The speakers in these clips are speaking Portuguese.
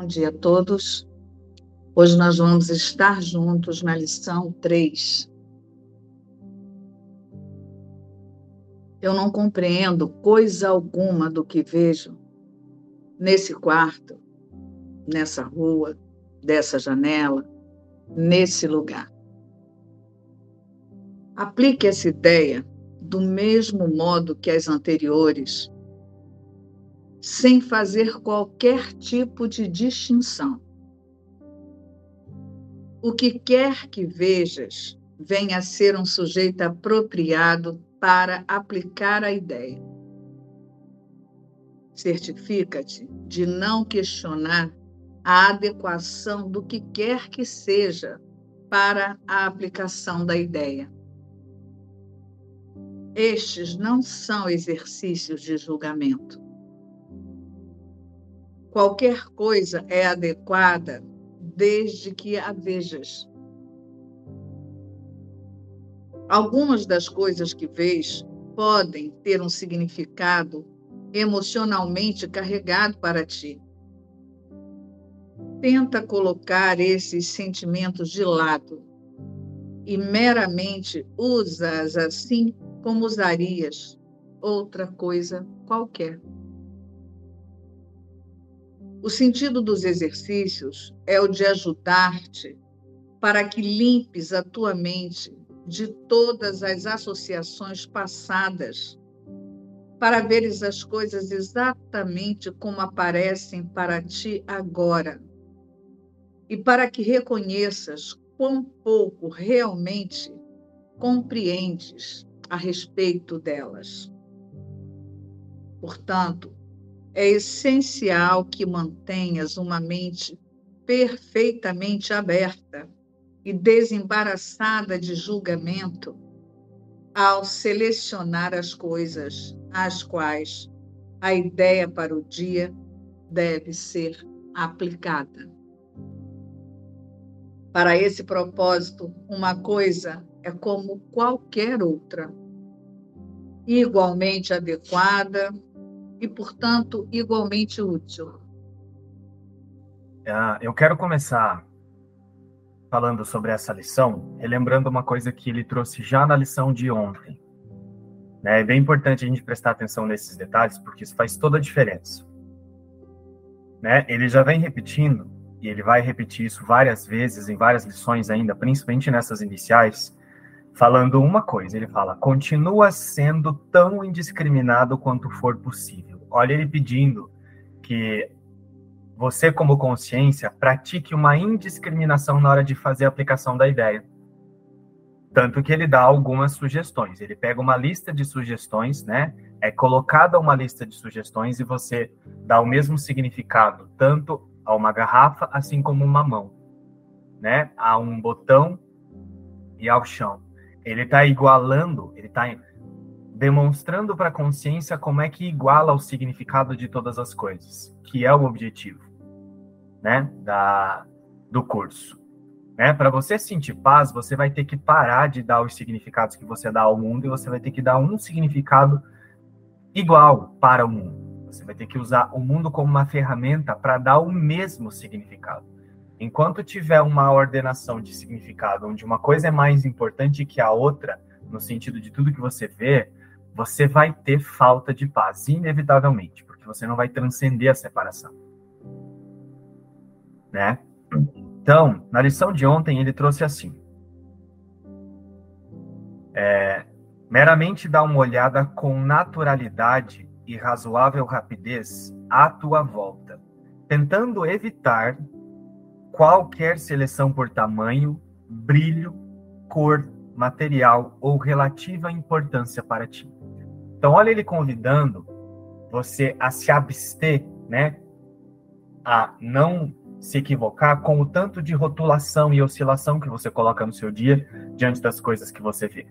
Bom dia a todos. Hoje nós vamos estar juntos na lição 3. Eu não compreendo coisa alguma do que vejo nesse quarto, nessa rua, dessa janela, nesse lugar. Aplique essa ideia do mesmo modo que as anteriores sem fazer qualquer tipo de distinção. O que quer que vejas venha a ser um sujeito apropriado para aplicar a ideia. Certifica-te de não questionar a adequação do que quer que seja para a aplicação da ideia. Estes não são exercícios de julgamento Qualquer coisa é adequada desde que a vejas. Algumas das coisas que vês podem ter um significado emocionalmente carregado para ti. Tenta colocar esses sentimentos de lado e meramente usa-as assim como usarias outra coisa qualquer. O sentido dos exercícios é o de ajudar-te para que limpes a tua mente de todas as associações passadas, para veres as coisas exatamente como aparecem para ti agora, e para que reconheças quão pouco realmente compreendes a respeito delas. Portanto, é essencial que mantenhas uma mente perfeitamente aberta e desembaraçada de julgamento ao selecionar as coisas às quais a ideia para o dia deve ser aplicada. Para esse propósito, uma coisa é como qualquer outra, igualmente adequada e, portanto, igualmente útil. Ah, eu quero começar falando sobre essa lição, relembrando uma coisa que ele trouxe já na lição de ontem. Né? É bem importante a gente prestar atenção nesses detalhes, porque isso faz toda a diferença. Né? Ele já vem repetindo, e ele vai repetir isso várias vezes, em várias lições ainda, principalmente nessas iniciais, falando uma coisa: ele fala, continua sendo tão indiscriminado quanto for possível olha ele pedindo que você, como consciência, pratique uma indiscriminação na hora de fazer a aplicação da ideia. Tanto que ele dá algumas sugestões. Ele pega uma lista de sugestões, né? É colocada uma lista de sugestões e você dá o mesmo significado tanto a uma garrafa assim como uma mão, né? A um botão e ao chão. Ele está igualando, ele está demonstrando para a consciência como é que iguala o significado de todas as coisas, que é o objetivo, né, da do curso. Né? Para você sentir paz, você vai ter que parar de dar os significados que você dá ao mundo e você vai ter que dar um significado igual para o mundo. Você vai ter que usar o mundo como uma ferramenta para dar o mesmo significado. Enquanto tiver uma ordenação de significado onde uma coisa é mais importante que a outra, no sentido de tudo que você vê, você vai ter falta de paz, inevitavelmente, porque você não vai transcender a separação. Né? Então, na lição de ontem, ele trouxe assim: é, meramente dá uma olhada com naturalidade e razoável rapidez à tua volta, tentando evitar qualquer seleção por tamanho, brilho, cor, material ou relativa importância para ti. Então, olha ele convidando você a se abster, né? A não se equivocar com o tanto de rotulação e oscilação que você coloca no seu dia diante das coisas que você vê.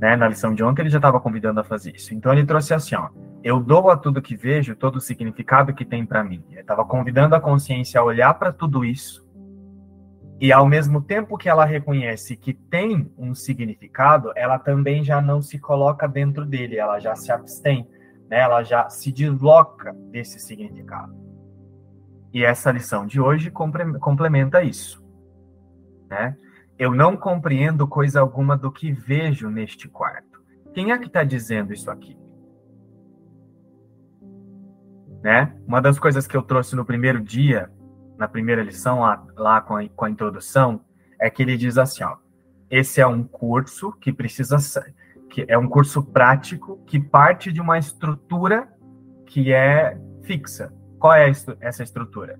Né? Na lição de ontem ele já estava convidando a fazer isso. Então ele trouxe assim, ó, eu dou a tudo que vejo todo o significado que tem para mim. Ele estava convidando a consciência a olhar para tudo isso e ao mesmo tempo que ela reconhece que tem um significado, ela também já não se coloca dentro dele, ela já se abstém, né? ela já se desloca desse significado. E essa lição de hoje complementa isso. Né? Eu não compreendo coisa alguma do que vejo neste quarto. Quem é que está dizendo isso aqui? Né? Uma das coisas que eu trouxe no primeiro dia, na primeira lição, lá, lá com, a, com a introdução, é que ele diz assim: ó, esse é um curso que precisa ser, que é um curso prático que parte de uma estrutura que é fixa. Qual é essa estrutura?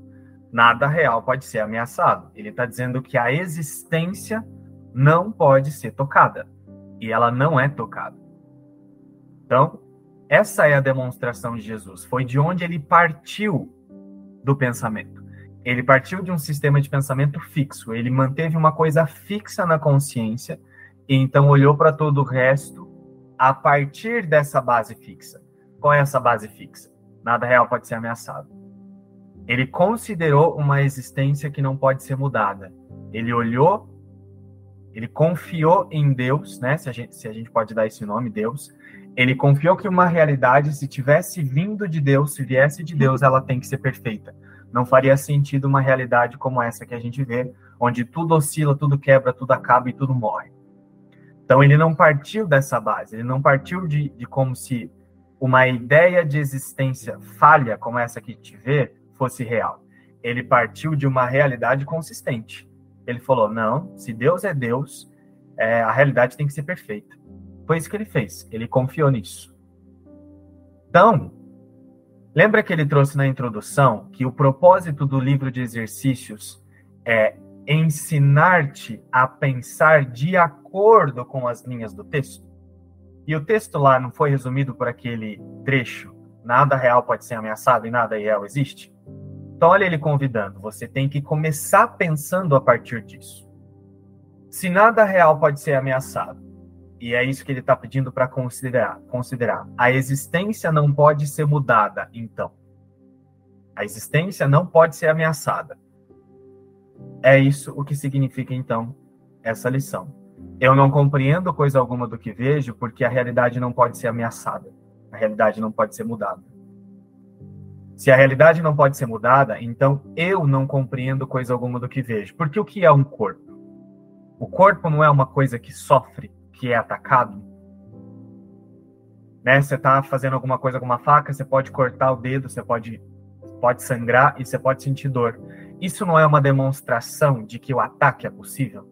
Nada real pode ser ameaçado. Ele está dizendo que a existência não pode ser tocada. E ela não é tocada. Então, essa é a demonstração de Jesus. Foi de onde ele partiu do pensamento. Ele partiu de um sistema de pensamento fixo. Ele manteve uma coisa fixa na consciência e então olhou para todo o resto a partir dessa base fixa. Qual é essa base fixa? Nada real pode ser ameaçado. Ele considerou uma existência que não pode ser mudada. Ele olhou, ele confiou em Deus, né? Se a gente, se a gente pode dar esse nome, Deus. Ele confiou que uma realidade, se tivesse vindo de Deus, se viesse de Deus, ela tem que ser perfeita. Não faria sentido uma realidade como essa que a gente vê, onde tudo oscila, tudo quebra, tudo acaba e tudo morre. Então ele não partiu dessa base, ele não partiu de, de como se uma ideia de existência falha, como essa que gente vê, fosse real. Ele partiu de uma realidade consistente. Ele falou: não, se Deus é Deus, é, a realidade tem que ser perfeita. Foi isso que ele fez. Ele confiou nisso. Então, lembra que ele trouxe na introdução que o propósito do livro de exercícios é ensinar-te a pensar de acordo com as linhas do texto? E o texto lá não foi resumido por aquele trecho: nada real pode ser ameaçado e nada real existe? Então, olha ele convidando: você tem que começar pensando a partir disso. Se nada real pode ser ameaçado, e é isso que ele está pedindo para considerar, considerar, a existência não pode ser mudada, então. A existência não pode ser ameaçada. É isso o que significa, então, essa lição. Eu não compreendo coisa alguma do que vejo, porque a realidade não pode ser ameaçada. A realidade não pode ser mudada. Se a realidade não pode ser mudada, então eu não compreendo coisa alguma do que vejo. Porque o que é um corpo? O corpo não é uma coisa que sofre, que é atacado. Né? Você está fazendo alguma coisa com uma faca, você pode cortar o dedo, você pode, pode sangrar e você pode sentir dor. Isso não é uma demonstração de que o ataque é possível?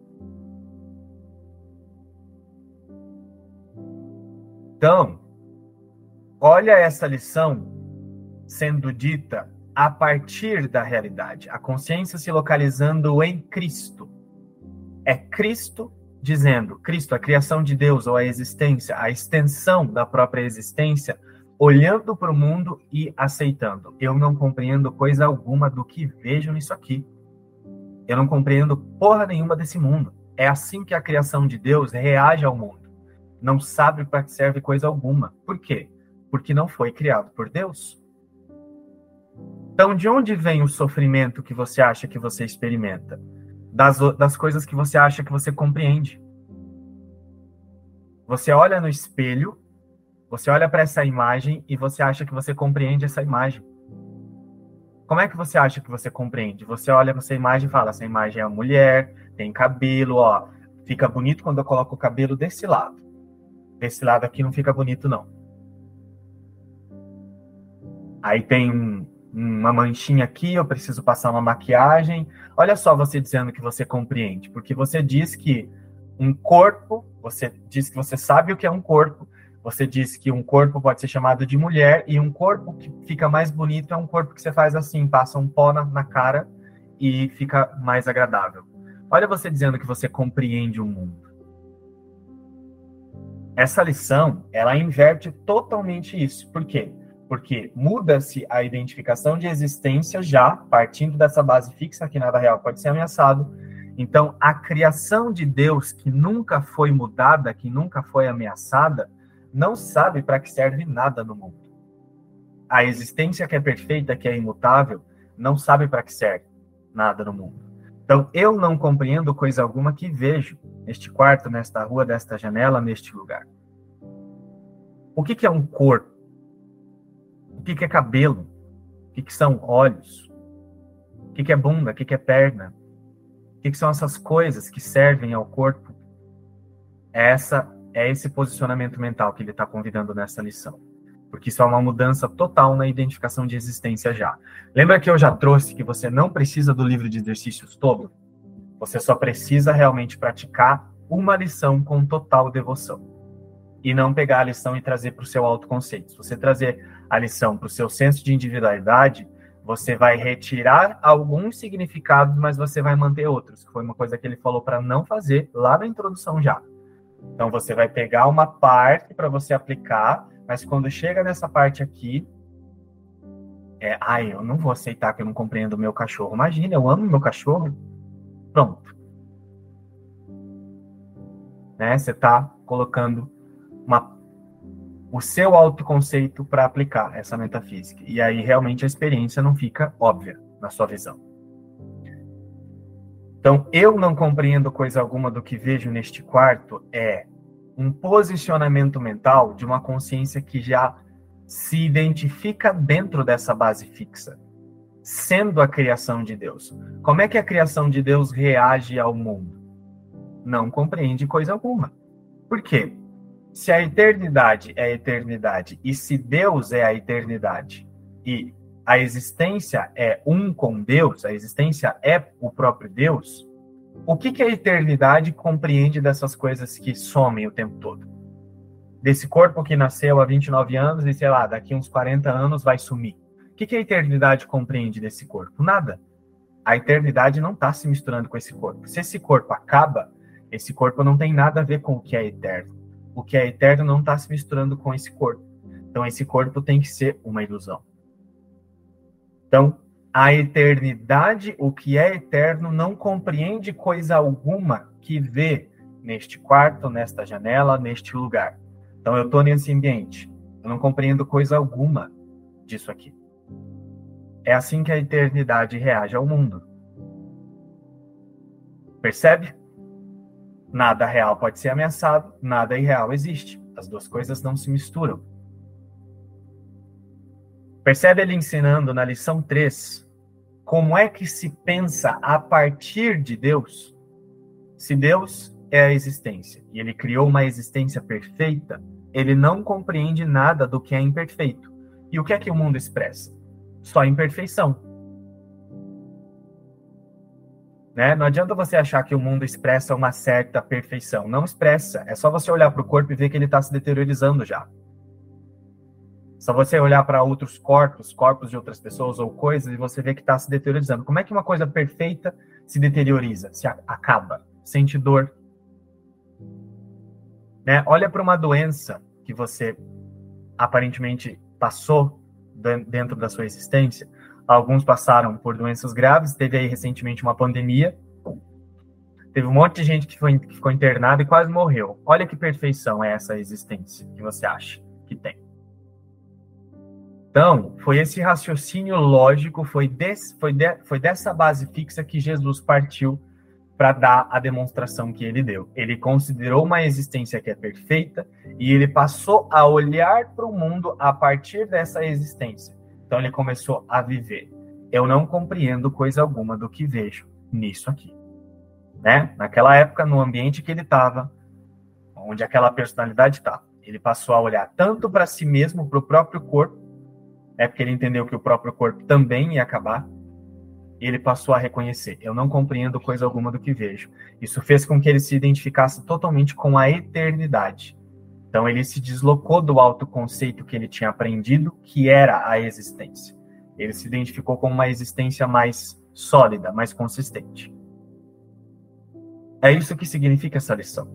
Então, olha essa lição sendo dita a partir da realidade, a consciência se localizando em Cristo. É Cristo dizendo, Cristo, a criação de Deus ou a existência, a extensão da própria existência, olhando para o mundo e aceitando. Eu não compreendo coisa alguma do que vejo nisso aqui. Eu não compreendo porra nenhuma desse mundo. É assim que a criação de Deus reage ao mundo não sabe para que serve coisa alguma. Por quê? Porque não foi criado por Deus. Então, de onde vem o sofrimento que você acha que você experimenta? Das, das coisas que você acha que você compreende. Você olha no espelho, você olha para essa imagem e você acha que você compreende essa imagem. Como é que você acha que você compreende? Você olha para essa imagem e fala: essa imagem é a mulher, tem cabelo, ó, fica bonito quando eu coloco o cabelo desse lado. Desse lado aqui não fica bonito, não. Aí tem uma manchinha aqui, eu preciso passar uma maquiagem. Olha só você dizendo que você compreende, porque você diz que um corpo, você diz que você sabe o que é um corpo, você diz que um corpo pode ser chamado de mulher, e um corpo que fica mais bonito é um corpo que você faz assim, passa um pó na, na cara e fica mais agradável. Olha você dizendo que você compreende o mundo. Essa lição, ela inverte totalmente isso. Por quê? Porque muda-se a identificação de existência já, partindo dessa base fixa que nada real pode ser ameaçado. Então, a criação de Deus, que nunca foi mudada, que nunca foi ameaçada, não sabe para que serve nada no mundo. A existência que é perfeita, que é imutável, não sabe para que serve nada no mundo. Então, eu não compreendo coisa alguma que vejo neste quarto, nesta rua, desta janela, neste lugar. O que, que é um corpo? O que, que é cabelo? O que, que são olhos? que, que é bunda, o que, que é perna, o que, que são essas coisas que servem ao corpo. Essa é esse posicionamento mental que ele está convidando nessa lição. Porque isso é uma mudança total na identificação de existência já. Lembra que eu já trouxe que você não precisa do livro de exercícios todo? Você só precisa realmente praticar uma lição com total devoção. E não pegar a lição e trazer para o seu autoconceito. Se você trazer a lição para o seu senso de individualidade, você vai retirar alguns significados, mas você vai manter outros. Foi uma coisa que ele falou para não fazer lá na introdução já. Então você vai pegar uma parte para você aplicar, mas quando chega nessa parte aqui, é, ai, eu não vou aceitar que eu não compreendo o meu cachorro. Imagina, eu amo meu cachorro. Pronto. Né? Você está colocando uma, o seu autoconceito para aplicar essa metafísica. E aí realmente a experiência não fica óbvia na sua visão. Então, eu não compreendo coisa alguma do que vejo neste quarto é um posicionamento mental de uma consciência que já se identifica dentro dessa base fixa, sendo a criação de Deus. Como é que a criação de Deus reage ao mundo? Não compreende coisa alguma. Por quê? Se a eternidade é a eternidade e se Deus é a eternidade e a existência é um com Deus, a existência é o próprio Deus, o que, que a eternidade compreende dessas coisas que somem o tempo todo? Desse corpo que nasceu há 29 anos e, sei lá, daqui uns 40 anos vai sumir. O que, que a eternidade compreende desse corpo? Nada. A eternidade não está se misturando com esse corpo. Se esse corpo acaba, esse corpo não tem nada a ver com o que é eterno. O que é eterno não está se misturando com esse corpo. Então, esse corpo tem que ser uma ilusão. Então, a eternidade, o que é eterno, não compreende coisa alguma que vê neste quarto, nesta janela, neste lugar. Então eu estou nesse ambiente. Eu não compreendo coisa alguma disso aqui. É assim que a eternidade reage ao mundo. Percebe? Nada real pode ser ameaçado, nada irreal existe. As duas coisas não se misturam. Percebe ele ensinando na lição 3 como é que se pensa a partir de Deus? Se Deus é a existência e ele criou uma existência perfeita, ele não compreende nada do que é imperfeito. E o que é que o mundo expressa? Só imperfeição. Né? Não adianta você achar que o mundo expressa uma certa perfeição. Não expressa. É só você olhar para o corpo e ver que ele está se deteriorizando já. Só você olhar para outros corpos, corpos de outras pessoas ou coisas, e você vê que está se deteriorizando. Como é que uma coisa perfeita se deterioriza, se acaba, sente dor? Né? Olha para uma doença que você aparentemente passou dentro da sua existência. Alguns passaram por doenças graves, teve aí recentemente uma pandemia. Teve um monte de gente que, foi, que ficou internada e quase morreu. Olha que perfeição é essa existência que você acha que tem. Então, foi esse raciocínio lógico, foi, desse, foi, de, foi dessa base fixa que Jesus partiu para dar a demonstração que ele deu. Ele considerou uma existência que é perfeita e ele passou a olhar para o mundo a partir dessa existência. Então, ele começou a viver. Eu não compreendo coisa alguma do que vejo nisso aqui. Né? Naquela época, no ambiente que ele estava, onde aquela personalidade estava, ele passou a olhar tanto para si mesmo, para o próprio corpo, é porque ele entendeu que o próprio corpo também ia acabar, e ele passou a reconhecer: eu não compreendo coisa alguma do que vejo. Isso fez com que ele se identificasse totalmente com a eternidade. Então ele se deslocou do autoconceito que ele tinha aprendido, que era a existência. Ele se identificou com uma existência mais sólida, mais consistente. É isso que significa essa lição.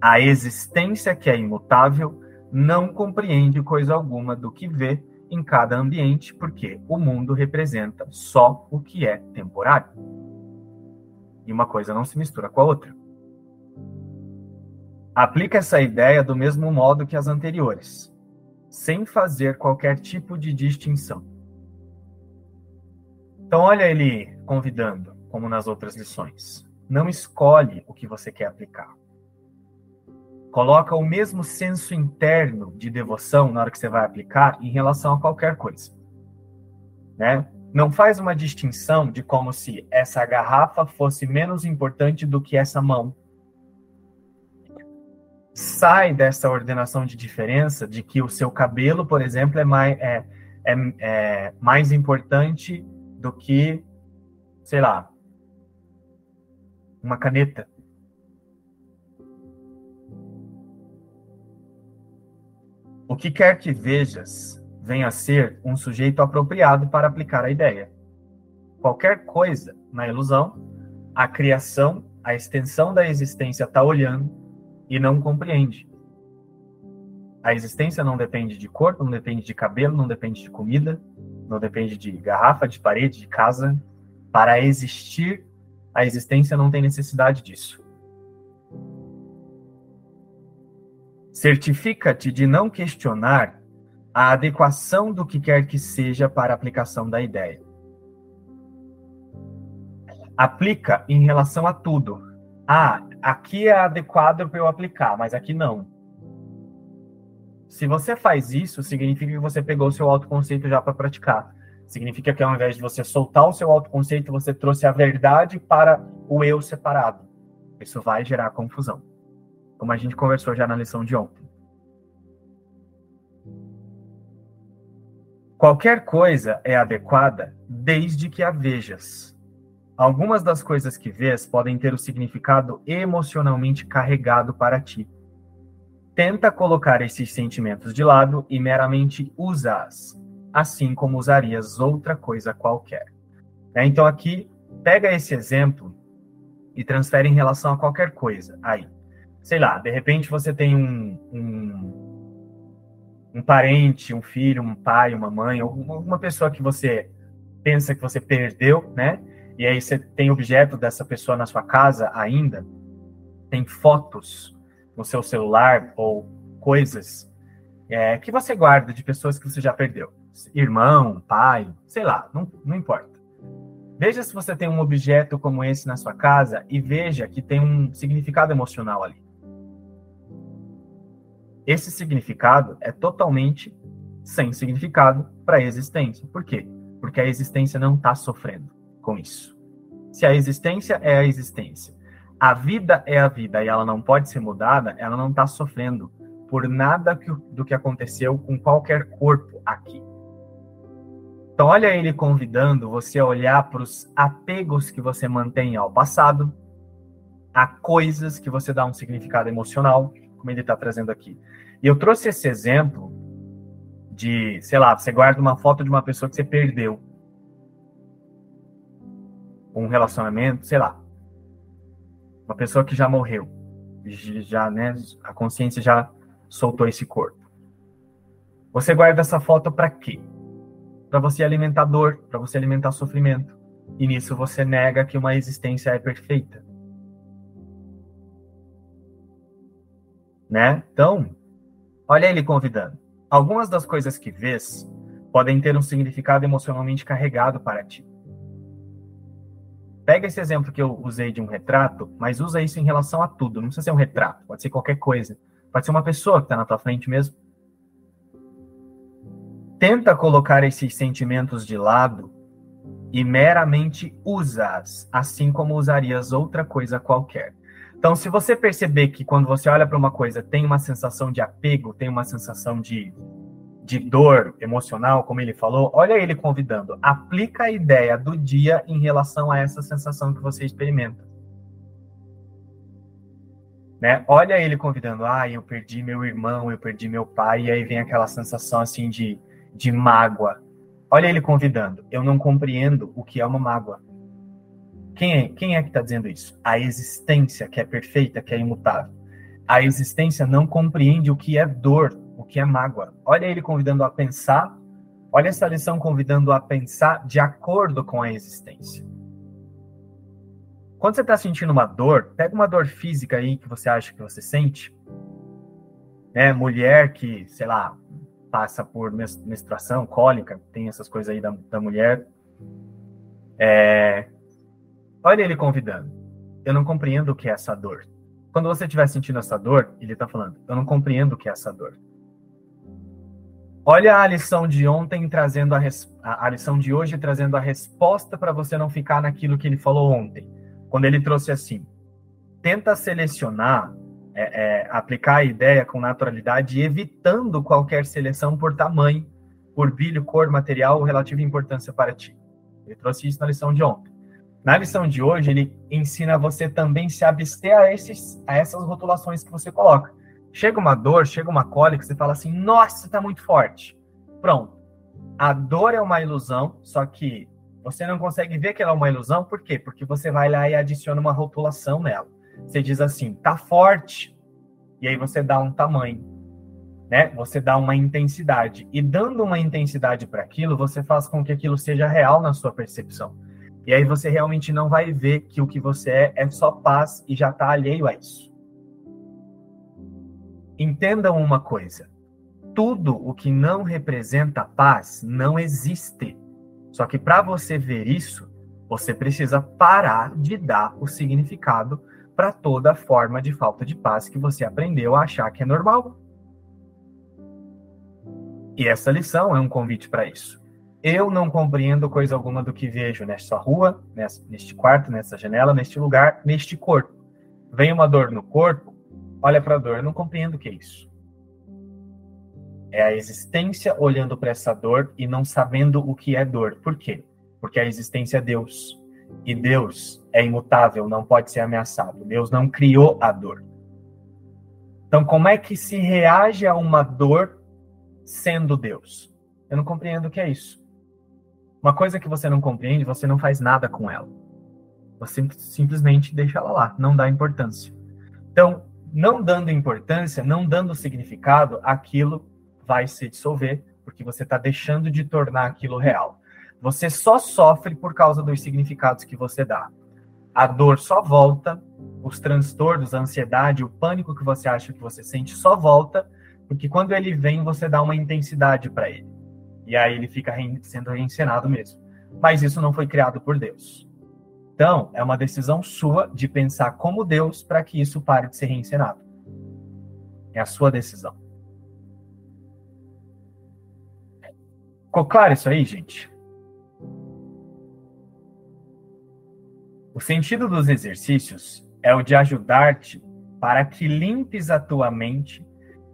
A existência que é imutável não compreende coisa alguma do que vê em cada ambiente, porque o mundo representa só o que é temporário. E uma coisa não se mistura com a outra. Aplica essa ideia do mesmo modo que as anteriores, sem fazer qualquer tipo de distinção. Então, olha ele convidando, como nas outras lições. Não escolhe o que você quer aplicar coloca o mesmo senso interno de devoção na hora que você vai aplicar em relação a qualquer coisa. Né? não faz uma distinção de como se essa garrafa fosse menos importante do que essa mão. Sai dessa ordenação de diferença de que o seu cabelo, por exemplo, é mais, é, é, é mais importante do que, sei lá, uma caneta. O que quer que vejas venha a ser um sujeito apropriado para aplicar a ideia. Qualquer coisa na ilusão, a criação, a extensão da existência está olhando e não compreende. A existência não depende de corpo, não depende de cabelo, não depende de comida, não depende de garrafa, de parede, de casa. Para existir, a existência não tem necessidade disso. Certifica-te de não questionar a adequação do que quer que seja para a aplicação da ideia. Aplica em relação a tudo. Ah, aqui é adequado para eu aplicar, mas aqui não. Se você faz isso, significa que você pegou o seu autoconceito já para praticar. Significa que ao invés de você soltar o seu autoconceito, você trouxe a verdade para o eu separado. Isso vai gerar confusão. Como a gente conversou já na lição de ontem. Qualquer coisa é adequada desde que a vejas. Algumas das coisas que vês podem ter o significado emocionalmente carregado para ti. Tenta colocar esses sentimentos de lado e meramente usa-as, assim como usarias outra coisa qualquer. É, então aqui, pega esse exemplo e transfere em relação a qualquer coisa. Aí, sei lá, de repente você tem um, um, um parente, um filho, um pai, uma mãe, alguma pessoa que você pensa que você perdeu, né? E aí você tem objeto dessa pessoa na sua casa ainda, tem fotos no seu celular ou coisas é, que você guarda de pessoas que você já perdeu. Irmão, pai, sei lá, não, não importa. Veja se você tem um objeto como esse na sua casa e veja que tem um significado emocional ali. Esse significado é totalmente sem significado para a existência. Por quê? Porque a existência não está sofrendo com isso. Se a existência é a existência a vida é a vida e ela não pode ser mudada, ela não está sofrendo por nada que, do que aconteceu com qualquer corpo aqui. Então, olha ele convidando você a olhar para os apegos que você mantém ao passado, a coisas que você dá um significado emocional, como ele está trazendo aqui. E eu trouxe esse exemplo de, sei lá, você guarda uma foto de uma pessoa que você perdeu. Um relacionamento, sei lá uma pessoa que já morreu, já, né, a consciência já soltou esse corpo. Você guarda essa foto para quê? Para você alimentar dor, para você alimentar sofrimento. E nisso você nega que uma existência é perfeita. Né? Então, olha ele convidando. Algumas das coisas que vês podem ter um significado emocionalmente carregado para ti. Pega esse exemplo que eu usei de um retrato, mas usa isso em relação a tudo. Não precisa ser um retrato, pode ser qualquer coisa. Pode ser uma pessoa que está na tua frente mesmo. Tenta colocar esses sentimentos de lado e meramente usa-as, assim como usarias outra coisa qualquer. Então, se você perceber que quando você olha para uma coisa tem uma sensação de apego, tem uma sensação de de dor emocional, como ele falou, olha ele convidando, aplica a ideia do dia em relação a essa sensação que você experimenta. Né? Olha ele convidando, ah, eu perdi meu irmão, eu perdi meu pai, e aí vem aquela sensação assim de, de mágoa. Olha ele convidando, eu não compreendo o que é uma mágoa. Quem é, quem é que está dizendo isso? A existência que é perfeita, que é imutável. A existência não compreende o que é dor, que é mágoa. Olha ele convidando a pensar, olha essa lição convidando a pensar de acordo com a existência. Quando você está sentindo uma dor, pega uma dor física aí que você acha que você sente. Né? Mulher que, sei lá, passa por menstruação, cólica, tem essas coisas aí da, da mulher. É... Olha ele convidando. Eu não compreendo o que é essa dor. Quando você estiver sentindo essa dor, ele está falando, eu não compreendo o que é essa dor. Olha a lição de ontem trazendo a, res... a lição de hoje trazendo a resposta para você não ficar naquilo que ele falou ontem. Quando ele trouxe assim: tenta selecionar, é, é, aplicar a ideia com naturalidade, evitando qualquer seleção por tamanho, por brilho, cor, material ou relativa importância para ti. Ele trouxe isso na lição de ontem. Na lição de hoje, ele ensina você também se abster a, esses, a essas rotulações que você coloca. Chega uma dor, chega uma cólica, você fala assim: nossa, está muito forte. Pronto. A dor é uma ilusão, só que você não consegue ver que ela é uma ilusão, por quê? Porque você vai lá e adiciona uma rotulação nela. Você diz assim, tá forte, e aí você dá um tamanho, né? Você dá uma intensidade. E dando uma intensidade para aquilo, você faz com que aquilo seja real na sua percepção. E aí você realmente não vai ver que o que você é é só paz e já está alheio a isso. Entendam uma coisa: tudo o que não representa paz não existe. Só que para você ver isso, você precisa parar de dar o significado para toda forma de falta de paz que você aprendeu a achar que é normal. E essa lição é um convite para isso. Eu não compreendo coisa alguma do que vejo nesta rua, neste quarto, nessa janela, neste lugar, neste corpo. Vem uma dor no corpo, olha para a dor, não compreendo o que é isso. É a existência olhando para essa dor e não sabendo o que é dor. Por quê? Porque a existência é Deus. E Deus é imutável, não pode ser ameaçado. Deus não criou a dor. Então, como é que se reage a uma dor sendo Deus? Eu não compreendo o que é isso. Uma coisa que você não compreende, você não faz nada com ela. Você simplesmente deixa ela lá, não dá importância. Então, não dando importância, não dando significado, aquilo vai se dissolver, porque você está deixando de tornar aquilo real. Você só sofre por causa dos significados que você dá. A dor só volta, os transtornos, a ansiedade, o pânico que você acha que você sente só volta, porque quando ele vem, você dá uma intensidade para ele. E aí ele fica sendo reencenado mesmo. Mas isso não foi criado por Deus. Então, é uma decisão sua de pensar como Deus para que isso pare de ser reencenado. É a sua decisão. Ficou claro isso aí, gente? O sentido dos exercícios é o de ajudar-te para que limpes a tua mente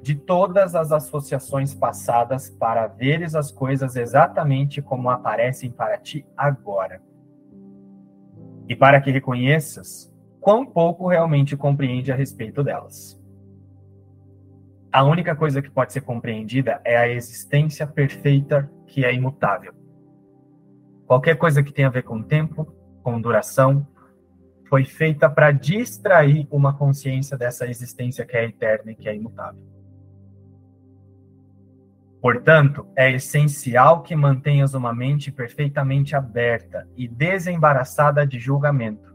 de todas as associações passadas para veres as coisas exatamente como aparecem para ti agora e para que reconheças quão pouco realmente compreende a respeito delas. A única coisa que pode ser compreendida é a existência perfeita que é imutável. Qualquer coisa que tenha a ver com tempo, com duração, foi feita para distrair uma consciência dessa existência que é eterna e que é imutável. Portanto, é essencial que mantenhas uma mente perfeitamente aberta e desembaraçada de julgamento.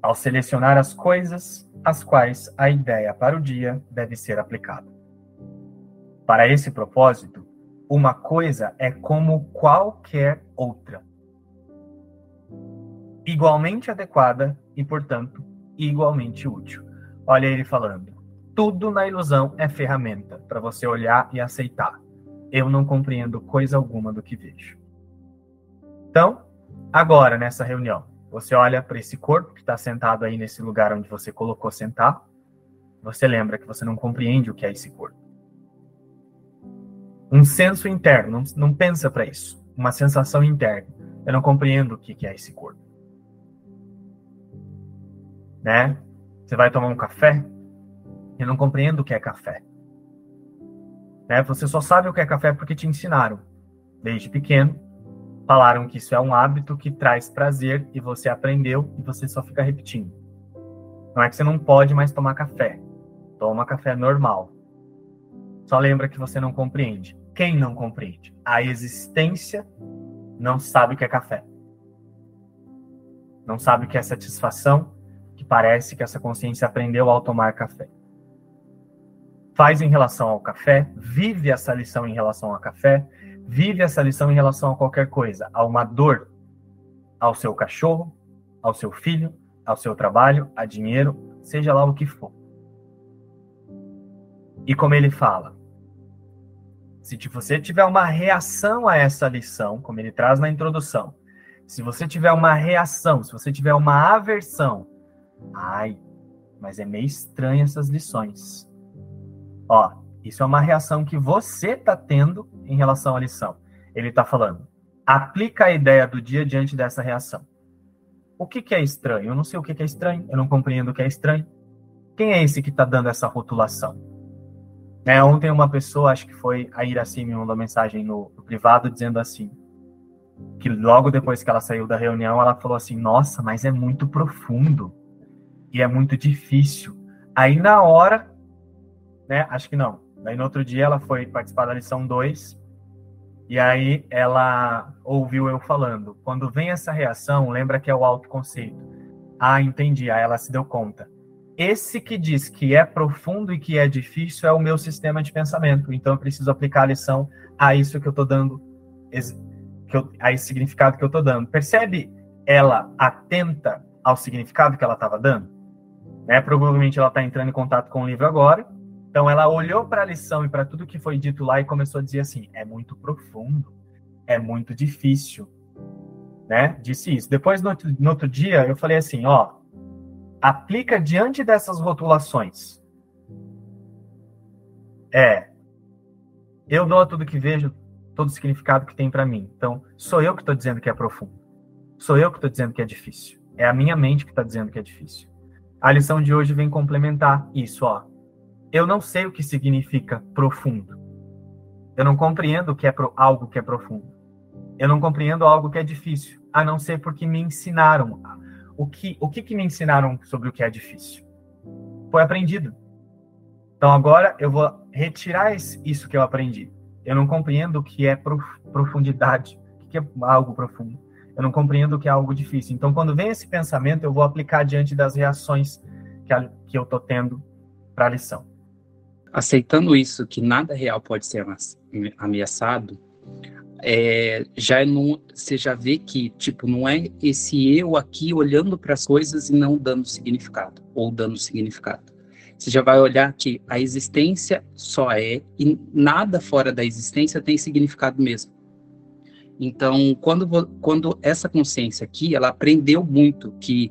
Ao selecionar as coisas às quais a ideia para o dia deve ser aplicada. Para esse propósito, uma coisa é como qualquer outra. Igualmente adequada e, portanto, igualmente útil. Olha ele falando tudo na ilusão é ferramenta para você olhar e aceitar. Eu não compreendo coisa alguma do que vejo. Então, agora nessa reunião, você olha para esse corpo que está sentado aí nesse lugar onde você colocou sentar. Você lembra que você não compreende o que é esse corpo. Um senso interno, não, pensa para isso. Uma sensação interna. Eu não compreendo o que é esse corpo. Né? Você vai tomar um café, eu não compreendo o que é café. Né? Você só sabe o que é café porque te ensinaram. Desde pequeno, falaram que isso é um hábito que traz prazer e você aprendeu e você só fica repetindo. Não é que você não pode mais tomar café. Toma café normal. Só lembra que você não compreende. Quem não compreende? A existência não sabe o que é café. Não sabe o que é satisfação, que parece que essa consciência aprendeu ao tomar café faz em relação ao café, vive essa lição em relação ao café, vive essa lição em relação a qualquer coisa, a uma dor, ao seu cachorro, ao seu filho, ao seu trabalho, a dinheiro, seja lá o que for. E como ele fala, Se você tiver uma reação a essa lição, como ele traz na introdução, se você tiver uma reação, se você tiver uma aversão, ai, mas é meio estranho essas lições. Ó, isso é uma reação que você está tendo em relação à lição. Ele está falando, aplica a ideia do dia diante dessa reação. O que, que é estranho? Eu não sei o que, que é estranho, eu não compreendo o que é estranho. Quem é esse que está dando essa rotulação? É, ontem uma pessoa, acho que foi a Iraci, me mandou mensagem no, no privado dizendo assim, que logo depois que ela saiu da reunião, ela falou assim, nossa, mas é muito profundo e é muito difícil. Aí na hora, né, acho que não, Daí no outro dia ela foi participar da lição 2 e aí ela ouviu eu falando. Quando vem essa reação, lembra que é o autoconceito. Ah, entendi. Aí ela se deu conta. Esse que diz que é profundo e que é difícil é o meu sistema de pensamento. Então eu preciso aplicar a lição a isso que eu estou dando, a esse significado que eu estou dando. Percebe ela atenta ao significado que ela estava dando? Né? Provavelmente ela está entrando em contato com o livro agora então ela olhou para a lição e para tudo que foi dito lá e começou a dizer assim: é muito profundo, é muito difícil, né? Disse isso. Depois no outro, no outro dia eu falei assim: ó, aplica diante dessas rotulações. É, eu dou tudo que vejo, todo o significado que tem para mim. Então sou eu que estou dizendo que é profundo, sou eu que estou dizendo que é difícil. É a minha mente que está dizendo que é difícil. A lição de hoje vem complementar isso, ó eu não sei o que significa profundo. Eu não compreendo o que é pro, algo que é profundo. Eu não compreendo algo que é difícil, a não ser porque me ensinaram. O que, o que, que me ensinaram sobre o que é difícil? Foi aprendido. Então agora eu vou retirar isso que eu aprendi. Eu não compreendo o que é profundidade, o que é algo profundo. Eu não compreendo o que é algo difícil. Então, quando vem esse pensamento, eu vou aplicar diante das reações que, a, que eu estou tendo para a lição aceitando isso, que nada real pode ser ameaçado, é, já é não, você já vê que tipo não é esse eu aqui olhando para as coisas e não dando significado ou dando significado. Você já vai olhar que a existência só é e nada fora da existência tem significado mesmo. Então, quando, quando essa consciência aqui, ela aprendeu muito que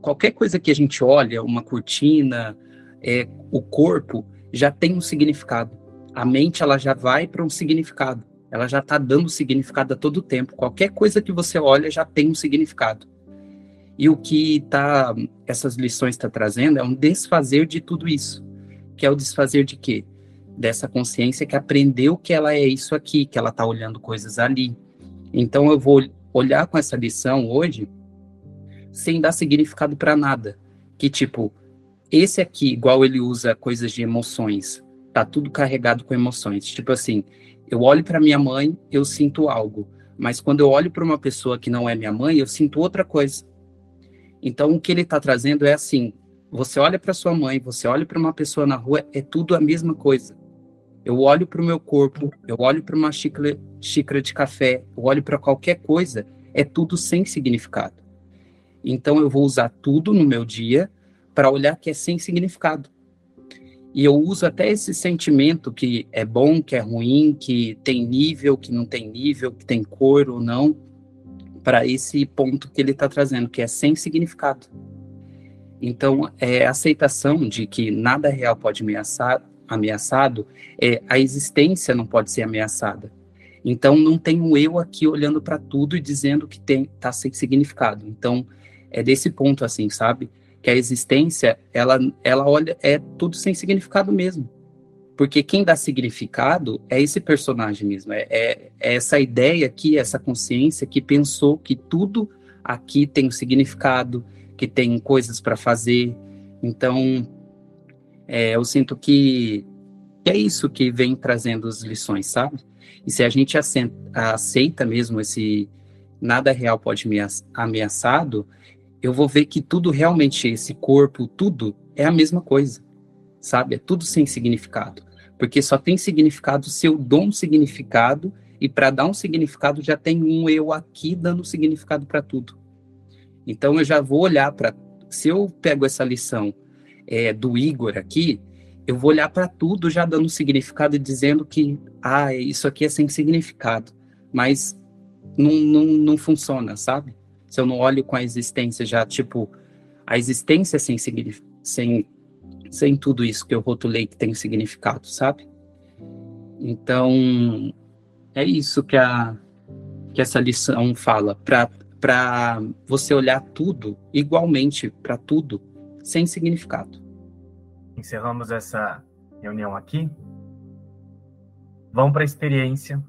qualquer coisa que a gente olha, uma cortina, é, o corpo, já tem um significado. A mente ela já vai para um significado. Ela já está dando significado a todo tempo. Qualquer coisa que você olha já tem um significado. E o que tá essas lições está trazendo é um desfazer de tudo isso. Que é o desfazer de quê? Dessa consciência que aprendeu que ela é isso aqui, que ela está olhando coisas ali. Então eu vou olhar com essa lição hoje sem dar significado para nada. Que tipo, esse aqui, igual ele usa coisas de emoções, tá tudo carregado com emoções. Tipo assim, eu olho para minha mãe, eu sinto algo, mas quando eu olho para uma pessoa que não é minha mãe, eu sinto outra coisa. Então o que ele está trazendo é assim: você olha para sua mãe, você olha para uma pessoa na rua, é tudo a mesma coisa. Eu olho para o meu corpo, eu olho para uma xícara, xícara de café, eu olho para qualquer coisa, é tudo sem significado. Então eu vou usar tudo no meu dia para olhar que é sem significado. E eu uso até esse sentimento que é bom, que é ruim, que tem nível, que não tem nível, que tem cor ou não, para esse ponto que ele está trazendo, que é sem significado. Então, é a aceitação de que nada real pode ameaçar, ameaçado, é, a existência não pode ser ameaçada. Então, não tem um eu aqui olhando para tudo e dizendo que tem tá sem significado. Então, é desse ponto assim, sabe? Que a existência, ela, ela olha, é tudo sem significado mesmo. Porque quem dá significado é esse personagem mesmo, é, é, é essa ideia aqui, essa consciência que pensou que tudo aqui tem um significado, que tem coisas para fazer. Então, é, eu sinto que, que é isso que vem trazendo as lições, sabe? E se a gente aceita, aceita mesmo esse nada real pode me ameaçado, eu vou ver que tudo realmente, esse corpo, tudo é a mesma coisa, sabe? É tudo sem significado. Porque só tem significado se eu dou um significado, e para dar um significado já tem um eu aqui dando significado para tudo. Então eu já vou olhar para. Se eu pego essa lição é, do Igor aqui, eu vou olhar para tudo já dando significado e dizendo que, ah, isso aqui é sem significado. Mas não, não, não funciona, sabe? Se eu não olho com a existência já, tipo, a existência sem, sem, sem tudo isso que eu rotulei que tem significado, sabe? Então, é isso que, a, que essa lição fala, para você olhar tudo igualmente, para tudo, sem significado. Encerramos essa reunião aqui. Vão para a experiência.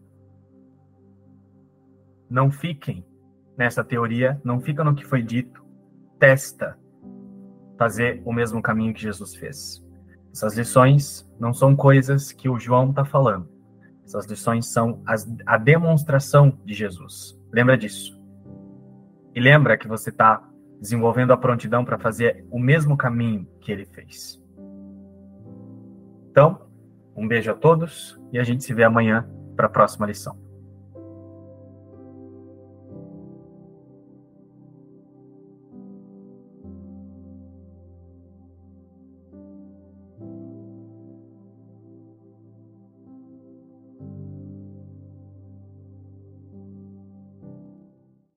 Não fiquem nessa teoria, não fica no que foi dito. Testa fazer o mesmo caminho que Jesus fez. Essas lições não são coisas que o João está falando. Essas lições são as, a demonstração de Jesus. Lembra disso. E lembra que você está desenvolvendo a prontidão para fazer o mesmo caminho que ele fez. Então, um beijo a todos e a gente se vê amanhã para a próxima lição.